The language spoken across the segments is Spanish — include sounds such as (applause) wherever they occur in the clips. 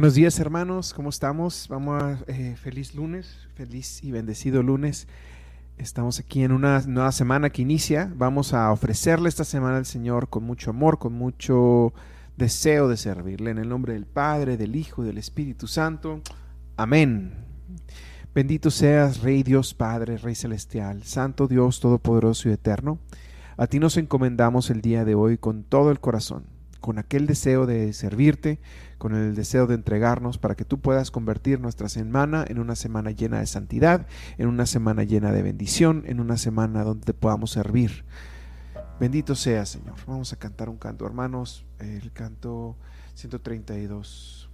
Buenos días hermanos, ¿cómo estamos? Vamos a eh, feliz lunes, feliz y bendecido lunes. Estamos aquí en una nueva semana que inicia. Vamos a ofrecerle esta semana al Señor con mucho amor, con mucho deseo de servirle. En el nombre del Padre, del Hijo y del Espíritu Santo. Amén. Bendito seas, Rey Dios Padre, Rey Celestial, Santo Dios Todopoderoso y Eterno. A ti nos encomendamos el día de hoy con todo el corazón, con aquel deseo de servirte, con el deseo de entregarnos para que tú puedas convertir nuestra semana en una semana llena de santidad, en una semana llena de bendición, en una semana donde te podamos servir. Bendito sea, Señor. Vamos a cantar un canto, hermanos, el canto 132.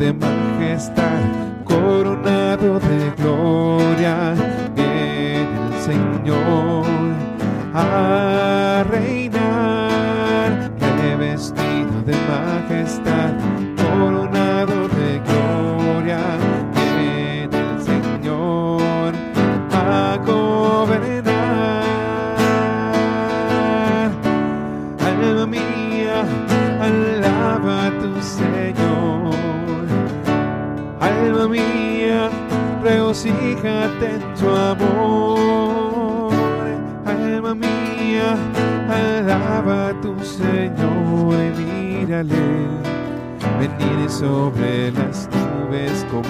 De majestad coronado de gloria tu amor. Alma mía, alaba a tu Señor y mírale venir sobre las nubes con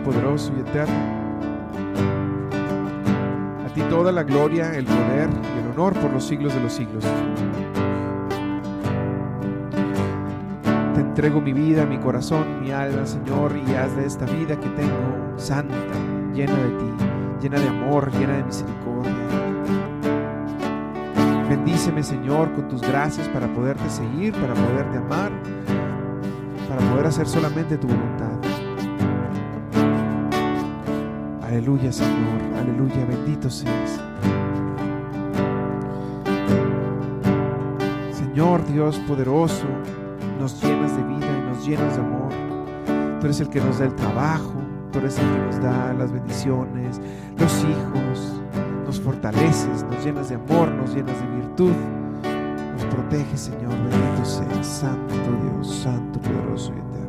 Poderoso y eterno, a ti toda la gloria, el poder y el honor por los siglos de los siglos. Te entrego mi vida, mi corazón, mi alma, Señor, y haz de esta vida que tengo santa, llena de ti, llena de amor, llena de misericordia. Bendíceme, Señor, con tus gracias para poderte seguir, para poderte amar, para poder hacer solamente tu voluntad. Aleluya, Señor, aleluya, bendito seas. Señor Dios poderoso, nos llenas de vida y nos llenas de amor. Tú eres el que nos da el trabajo, tú eres el que nos da las bendiciones, los hijos, nos fortaleces, nos llenas de amor, nos llenas de virtud, nos protege, Señor, bendito seas, Santo Dios, Santo, poderoso y eterno.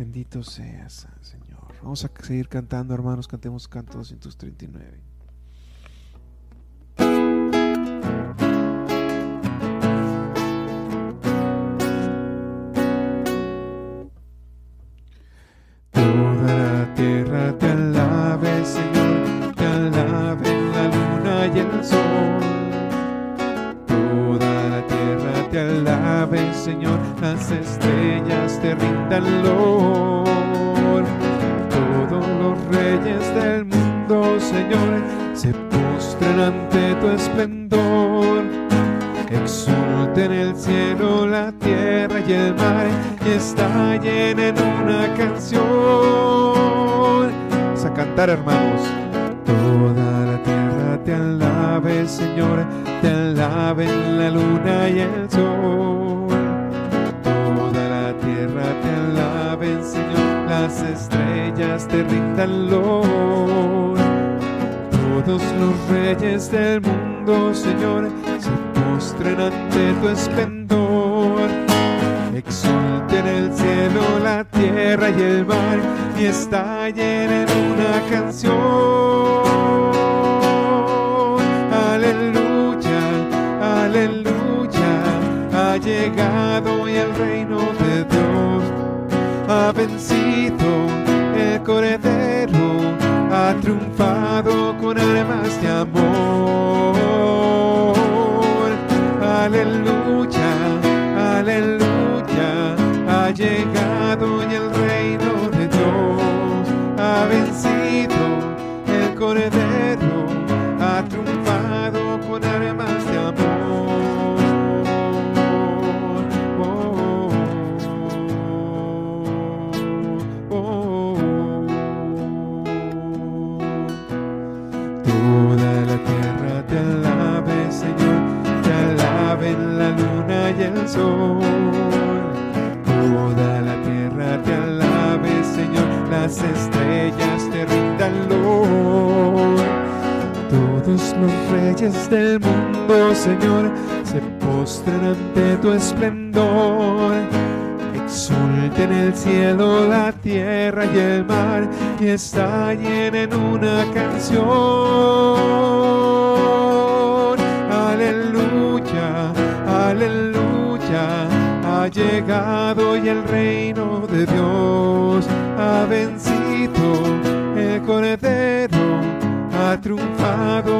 Bendito seas, Señor. Vamos a seguir cantando, hermanos. Cantemos canto 239. Toda la tierra te alabe, Señor, te alabe la luna y el sol. Señor, las estrellas te rindan loor. Todos los reyes del mundo, Señor, se postran ante tu esplendor. Exulten el cielo, la tierra y el mar, y está llena en una canción. Vamos a cantar, hermanos. Toda la tierra te alabe, Señor, te alaben la luna y el sol. Toda la tierra te alaben, Señor, las estrellas te rindan loor. Todos los reyes del mundo, Señor, se postren ante tu esplendor. Exulten el cielo, la tierra y el mar, y está llena en una canción. Reyes del mundo, Señor, se postran ante tu esplendor. Exulten el cielo, la tierra y el mar, y estallen en una canción. Aleluya, aleluya, ha llegado y el reino de Dios ha vencido el cordero, ha triunfado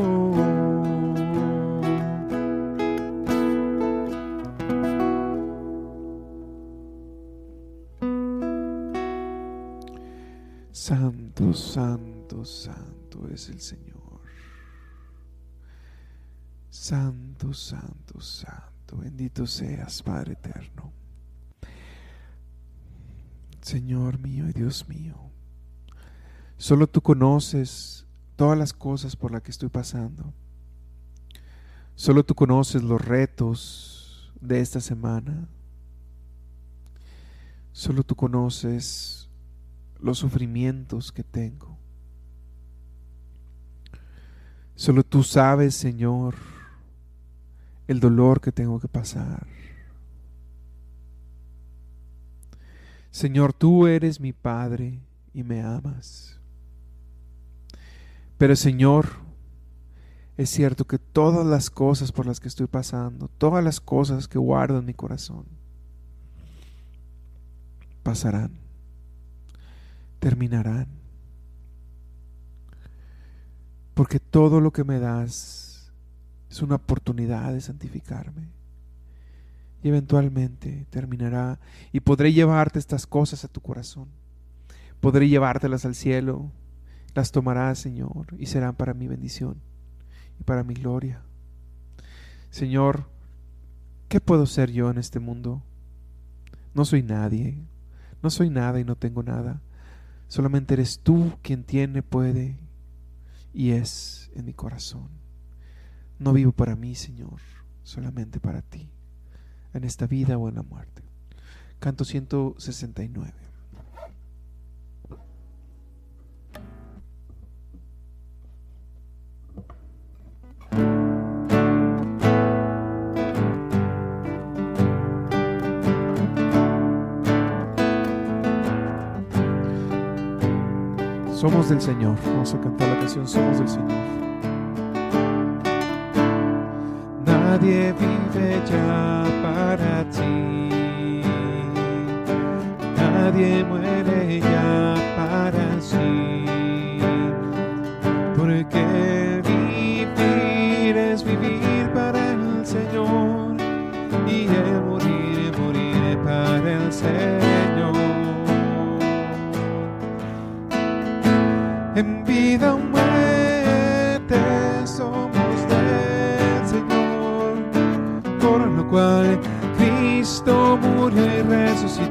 Es el Señor. Santo, santo, santo. Bendito seas, Padre eterno. Señor mío y Dios mío. Solo tú conoces todas las cosas por las que estoy pasando. Solo tú conoces los retos de esta semana. Solo tú conoces los sufrimientos que tengo. Solo tú sabes, Señor, el dolor que tengo que pasar. Señor, tú eres mi Padre y me amas. Pero Señor, es cierto que todas las cosas por las que estoy pasando, todas las cosas que guardo en mi corazón, pasarán, terminarán. Porque todo lo que me das es una oportunidad de santificarme. Y eventualmente terminará y podré llevarte estas cosas a tu corazón. Podré llevártelas al cielo. Las tomarás, Señor, y serán para mi bendición y para mi gloria. Señor, ¿qué puedo ser yo en este mundo? No soy nadie, no soy nada y no tengo nada. Solamente eres tú quien tiene, puede y es en mi corazón. No vivo para mí, Señor, solamente para ti, en esta vida o en la muerte. Canto 169. Somos del Señor. Vamos a cantar la canción Somos del Señor. Nadie vive ya para ti. Nadie muere ya murió y resucitó.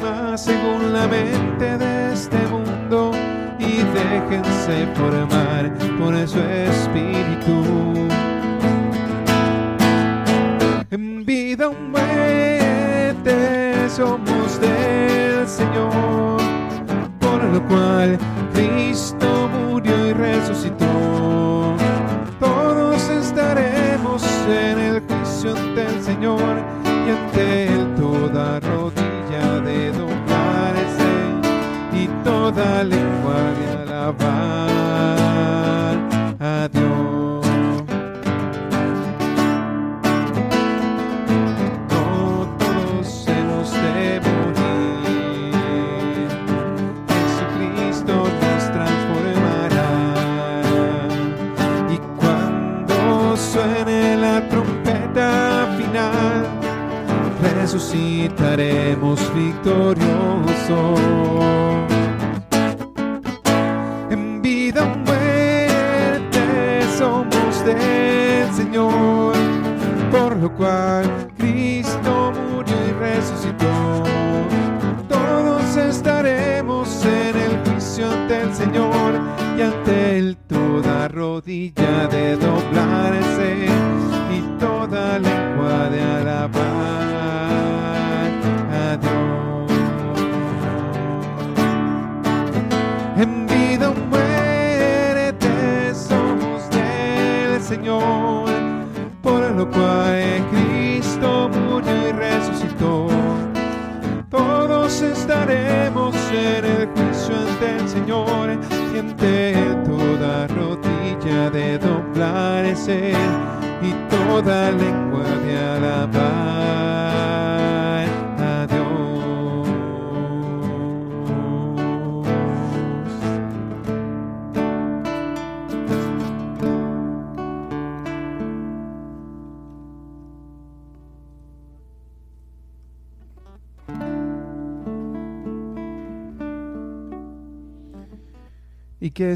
según la mente de este mundo y déjense formar por su espíritu. En vida o muerte somos del Señor, por lo cual Cristo murió y resucitó todos estaremos en el juicio ante el Señor y ante él toda de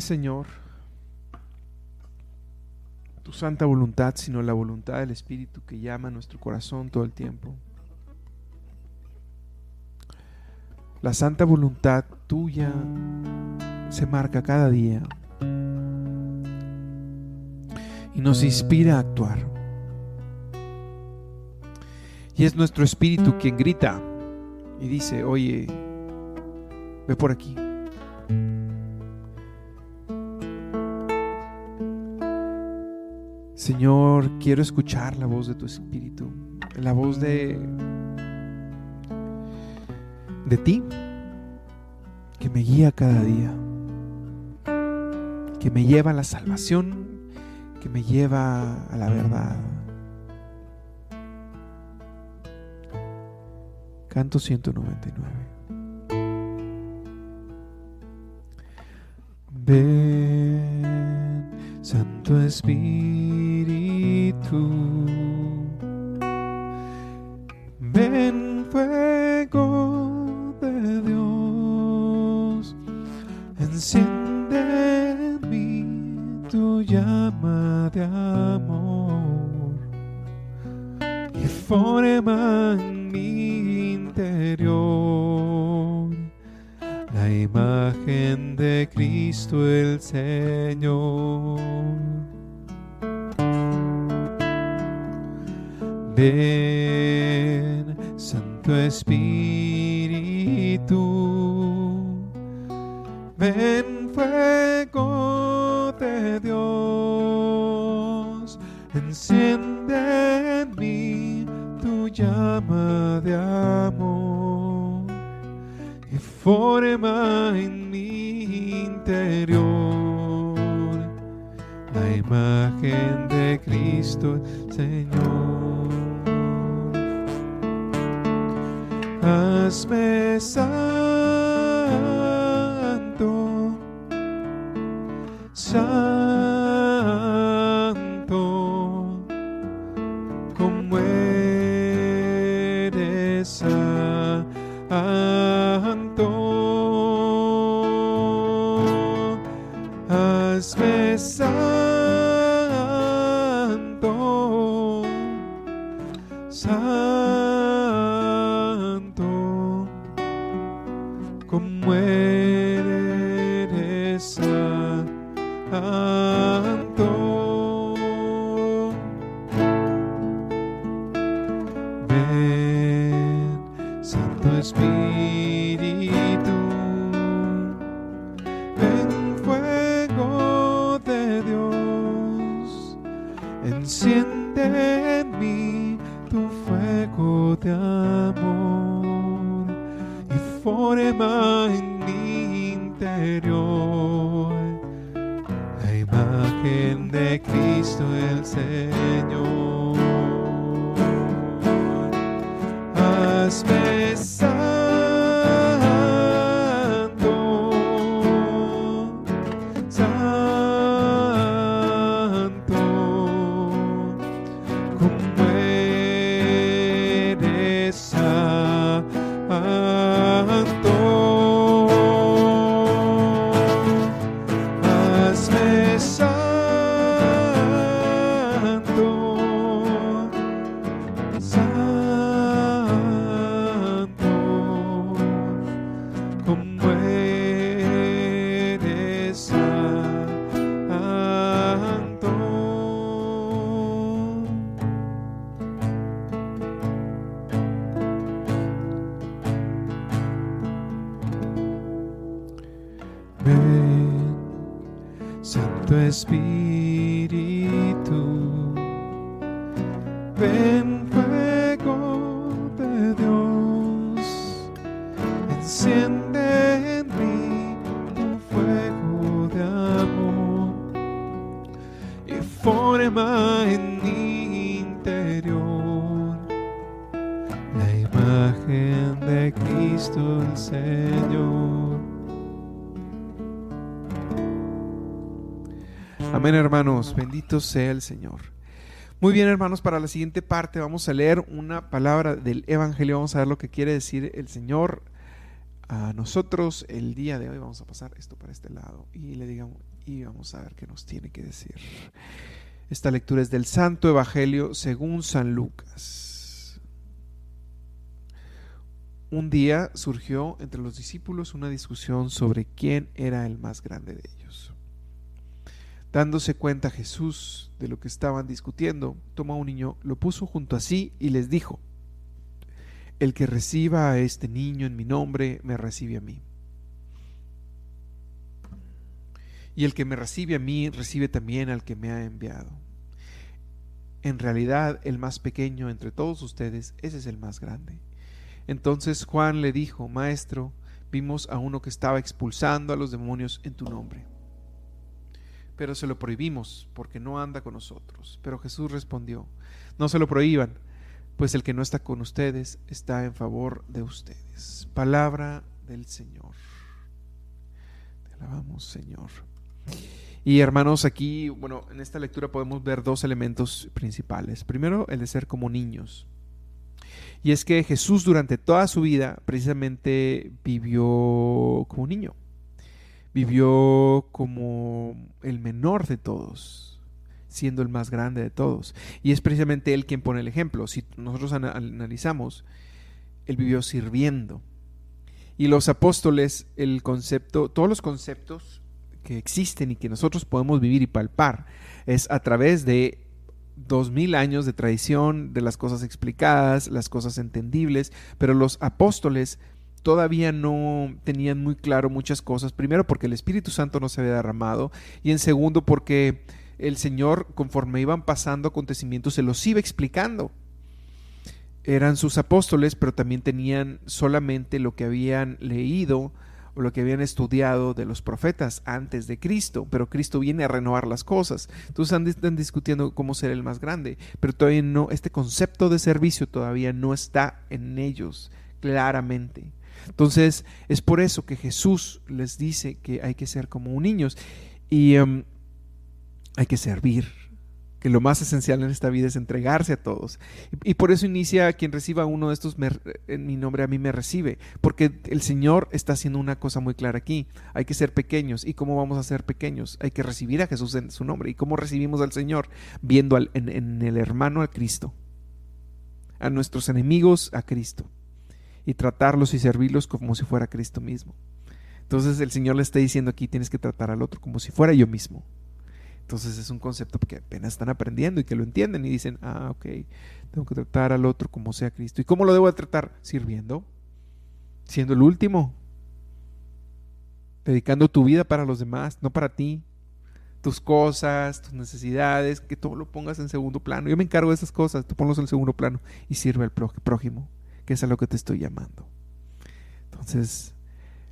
¿Y qué es, Señor? santa voluntad, sino la voluntad del Espíritu que llama a nuestro corazón todo el tiempo. La santa voluntad tuya se marca cada día y nos inspira a actuar. Y es nuestro espíritu quien grita y dice, oye, ve por aquí. Señor, quiero escuchar la voz de tu espíritu, la voz de de ti que me guía cada día, que me lleva a la salvación, que me lleva a la verdad. Canto 199. Ven, Santo Espíritu. Ven, imagen de Cristo Señor. Hazme santo, santo, Santo Bendito sea el Señor. Muy bien, hermanos, para la siguiente parte vamos a leer una palabra del Evangelio. Vamos a ver lo que quiere decir el Señor a nosotros el día de hoy. Vamos a pasar esto para este lado y le digamos y vamos a ver qué nos tiene que decir. Esta lectura es del Santo Evangelio según San Lucas. Un día surgió entre los discípulos una discusión sobre quién era el más grande de ellos. Dándose cuenta Jesús de lo que estaban discutiendo, tomó a un niño, lo puso junto a sí y les dijo, El que reciba a este niño en mi nombre, me recibe a mí. Y el que me recibe a mí, recibe también al que me ha enviado. En realidad, el más pequeño entre todos ustedes, ese es el más grande. Entonces Juan le dijo, Maestro, vimos a uno que estaba expulsando a los demonios en tu nombre pero se lo prohibimos porque no anda con nosotros. Pero Jesús respondió, no se lo prohíban, pues el que no está con ustedes está en favor de ustedes. Palabra del Señor. Te alabamos, Señor. Y hermanos, aquí, bueno, en esta lectura podemos ver dos elementos principales. Primero, el de ser como niños. Y es que Jesús durante toda su vida precisamente vivió como niño vivió como el menor de todos, siendo el más grande de todos. Y es precisamente él quien pone el ejemplo. Si nosotros analizamos, él vivió sirviendo. Y los apóstoles, el concepto, todos los conceptos que existen y que nosotros podemos vivir y palpar, es a través de dos mil años de tradición, de las cosas explicadas, las cosas entendibles, pero los apóstoles todavía no tenían muy claro muchas cosas. Primero porque el Espíritu Santo no se había derramado y en segundo porque el Señor conforme iban pasando acontecimientos se los iba explicando. Eran sus apóstoles, pero también tenían solamente lo que habían leído o lo que habían estudiado de los profetas antes de Cristo, pero Cristo viene a renovar las cosas. Entonces están discutiendo cómo ser el más grande, pero todavía no, este concepto de servicio todavía no está en ellos claramente. Entonces, es por eso que Jesús les dice que hay que ser como niños y em, hay que servir, que lo más esencial en esta vida es entregarse a todos. Y, por eso inicia quien reciba uno de estos en mi nombre a mí me recibe, porque el Señor está haciendo una cosa muy clara aquí. Hay que ser pequeños. ¿Y cómo vamos a ser pequeños? Hay que recibir a Jesús en su nombre. ¿Y cómo recibimos al Señor? Viendo en el hermano a Cristo, a nuestros enemigos a Cristo y tratarlos y servirlos como si fuera Cristo mismo. Entonces el Señor le está diciendo aquí, tienes que tratar al otro como si fuera yo mismo. Entonces es un concepto que apenas están aprendiendo y que lo entienden y dicen, ah, ok, tengo que tratar al otro como sea Cristo. ¿Y cómo lo debo de tratar? Sirviendo, siendo el último, dedicando tu vida para los demás, no para ti, tus cosas, tus necesidades, que todo lo pongas en segundo plano. Yo me encargo de esas cosas, tú ponlos en segundo plano y sirve al prójimo que es a lo que te estoy llamando. Entonces,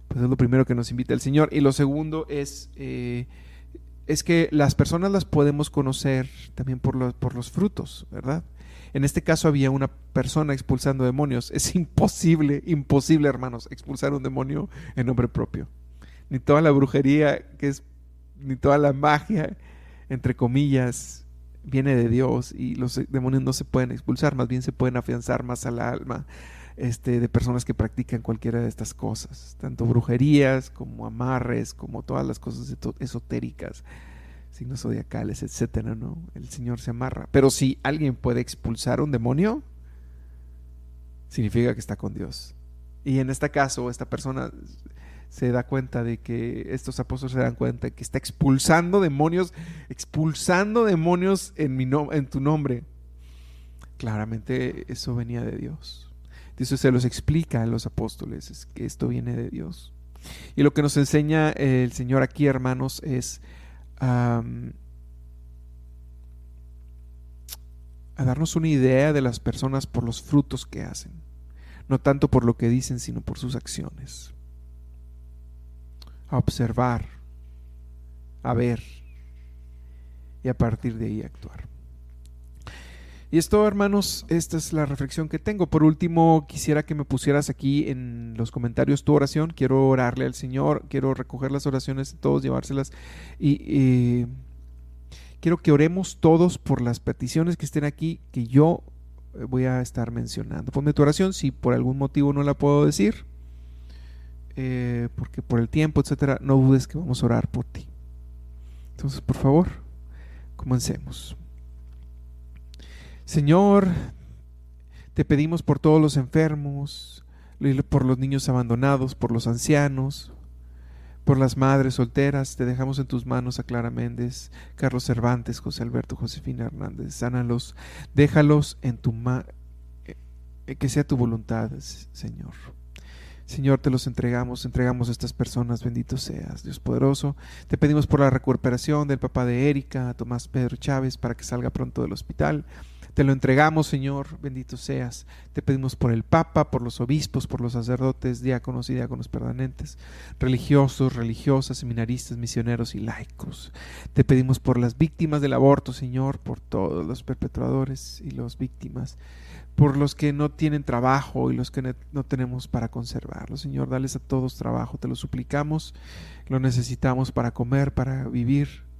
pues es lo primero que nos invita el Señor. Y lo segundo es, eh, es que las personas las podemos conocer también por los, por los frutos, ¿verdad? En este caso había una persona expulsando demonios. Es (laughs) imposible, imposible, hermanos, expulsar un demonio en nombre propio. Ni toda la brujería, que es, ni toda la magia, entre comillas, viene de Dios y los demonios no se pueden expulsar, más bien se pueden afianzar más al alma este, de personas que practican cualquiera de estas cosas, tanto brujerías como amarres, como todas las cosas esotéricas, signos zodiacales, etcétera, ¿no? El Señor se amarra. Pero si alguien puede expulsar un demonio, significa que está con Dios. Y en este caso, esta persona se da cuenta de que estos apóstoles se dan cuenta de que está expulsando demonios, expulsando demonios en, mi en tu nombre. Claramente eso venía de Dios. Eso se los explica a los apóstoles, es que esto viene de Dios. Y lo que nos enseña el Señor aquí, hermanos, es a darnos una idea de las personas por los frutos que hacen, no tanto por lo que dicen, sino por sus acciones a observar, a ver y a partir de ahí actuar. Y esto, hermanos, esta es la reflexión que tengo. Por último, quisiera que me pusieras aquí en los comentarios tu oración. Quiero orarle al Señor, quiero recoger las oraciones de todos, llevárselas. Y quiero que oremos todos por las peticiones que estén aquí, que yo voy a estar mencionando. Ponme tu oración, si por algún motivo no la puedo decir, eh, porque por el tiempo, etcétera, no dudes que vamos a orar por ti. Entonces, por favor, comencemos. Señor, te pedimos por todos los enfermos, por los niños abandonados, por los ancianos, por las madres solteras, te dejamos en tus manos a Clara Méndez, Carlos Cervantes, José Alberto, Josefina Hernández. Sánalos, déjalos en tu mano, eh, que sea tu voluntad, Señor. Señor, te los entregamos, entregamos a estas personas, bendito seas, Dios poderoso. Te pedimos por la recuperación del papá de Erika, Tomás Pedro Chávez, para que salga pronto del hospital. Te lo entregamos, Señor, bendito seas. Te pedimos por el Papa, por los obispos, por los sacerdotes, diáconos y diáconos permanentes, religiosos, religiosas, seminaristas, misioneros y laicos. Te pedimos por las víctimas del aborto, Señor, por todos los perpetradores y las víctimas, por los que no tienen trabajo y los que no tenemos para conservarlo. Señor, dales a todos trabajo, te lo suplicamos, lo necesitamos para comer, para vivir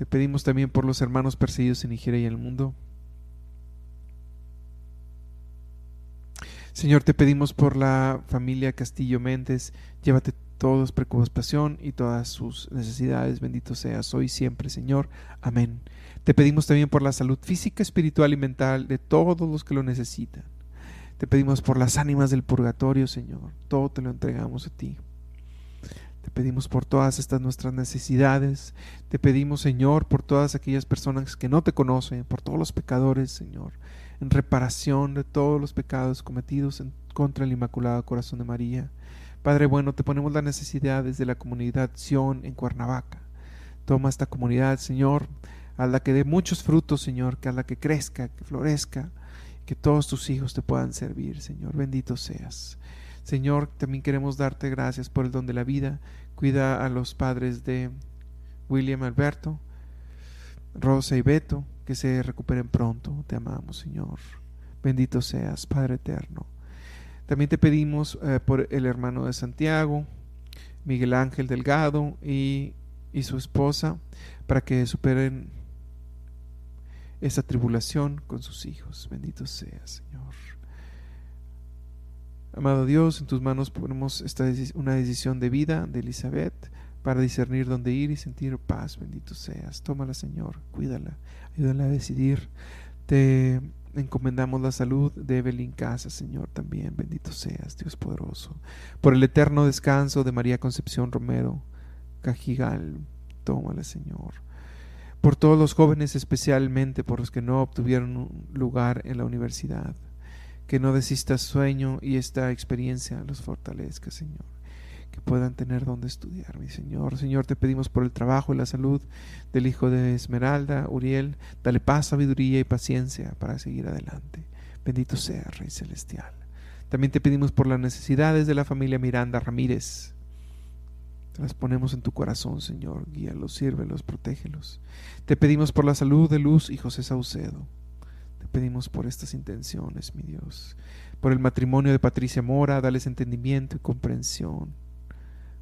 te pedimos también por los hermanos perseguidos en Nigeria y en el mundo. Señor, te pedimos por la familia Castillo Méndez, llévate todos preocupación y todas sus necesidades. Bendito seas hoy y siempre, Señor. Amén. Te pedimos también por la salud física, espiritual y mental de todos los que lo necesitan. Te pedimos por las ánimas del purgatorio, Señor. Todo te lo entregamos a ti. Te pedimos por todas estas nuestras necesidades. Te pedimos, Señor, por todas aquellas personas que no te conocen, por todos los pecadores, Señor, en reparación de todos los pecados cometidos en contra el Inmaculado Corazón de María. Padre bueno, te ponemos las necesidades de la comunidad Sion en Cuernavaca. Toma esta comunidad, Señor, a la que dé muchos frutos, Señor, que a la que crezca, que florezca, que todos tus hijos te puedan servir, Señor. Bendito seas. Señor, también queremos darte gracias por el don de la vida. Cuida a los padres de William Alberto, Rosa y Beto, que se recuperen pronto. Te amamos, Señor. Bendito seas, Padre eterno. También te pedimos eh, por el hermano de Santiago, Miguel Ángel Delgado y, y su esposa, para que superen esa tribulación con sus hijos. Bendito seas, Señor. Amado Dios, en tus manos ponemos esta una decisión de vida de Elizabeth para discernir dónde ir y sentir paz. Bendito seas. Tómala, Señor, cuídala, ayúdala a decidir. Te encomendamos la salud de Evelyn Casa, Señor, también. Bendito seas, Dios poderoso. Por el eterno descanso de María Concepción Romero Cajigal, tómala, Señor. Por todos los jóvenes, especialmente por los que no obtuvieron un lugar en la universidad que no desistas sueño y esta experiencia los fortalezca, Señor. Que puedan tener donde estudiar, mi Señor. Señor, te pedimos por el trabajo y la salud del hijo de Esmeralda, Uriel. Dale paz, sabiduría y paciencia para seguir adelante. Bendito sea, Rey Celestial. También te pedimos por las necesidades de la familia Miranda Ramírez. las ponemos en tu corazón, Señor. Guíalos, sírvelos, protégelos. Te pedimos por la salud de Luz y José Saucedo pedimos por estas intenciones, mi Dios. Por el matrimonio de Patricia Mora, dales entendimiento y comprensión.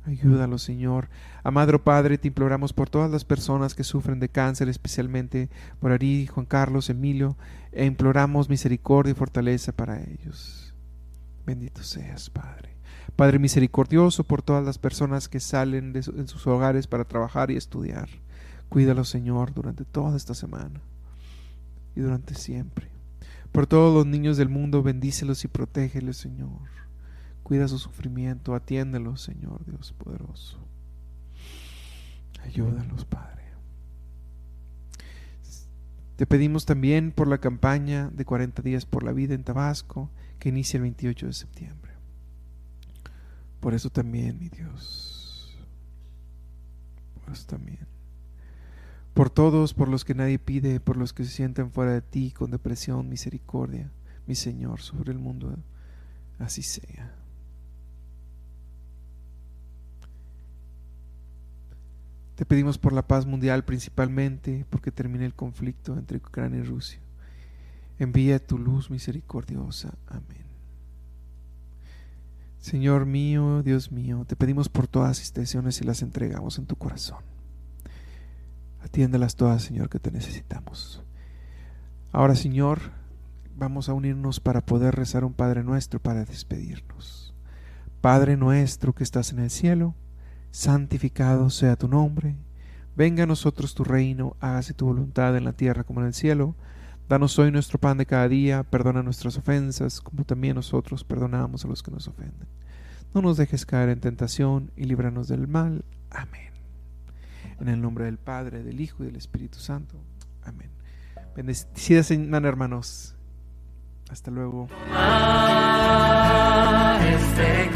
Ayúdalo, Señor. Amado Padre, te imploramos por todas las personas que sufren de cáncer, especialmente por Ari, Juan Carlos, Emilio, e imploramos misericordia y fortaleza para ellos. Bendito seas, Padre. Padre misericordioso por todas las personas que salen de sus hogares para trabajar y estudiar. Cuídalo, Señor, durante toda esta semana y durante siempre. Por todos los niños del mundo, bendícelos y protégelos, Señor. Cuida su sufrimiento, atiéndelos, Señor Dios poderoso. Ayúdalos, Padre. Te pedimos también por la campaña de 40 días por la vida en Tabasco, que inicia el 28 de septiembre. Por eso también, mi Dios. Por eso también por todos, por los que nadie pide, por los que se sienten fuera de ti, con depresión, misericordia, mi Señor, sobre el mundo, así sea. Te pedimos por la paz mundial principalmente, porque termine el conflicto entre Ucrania y Rusia. Envía tu luz misericordiosa. Amén. Señor mío, Dios mío, te pedimos por todas las intenciones y las entregamos en tu corazón. Atiéndelas todas, Señor, que te necesitamos. Ahora, Señor, vamos a unirnos para poder rezar un Padre nuestro para despedirnos. Padre nuestro que estás en el cielo, santificado sea tu nombre. Venga a nosotros tu reino, hágase tu voluntad en la tierra como en el cielo. Danos hoy nuestro pan de cada día, perdona nuestras ofensas, como también nosotros perdonamos a los que nos ofenden. No nos dejes caer en tentación y líbranos del mal. Amén. En el nombre del Padre, del Hijo y del Espíritu Santo. Amén. Bendecida semana, hermanos. Hasta luego. Este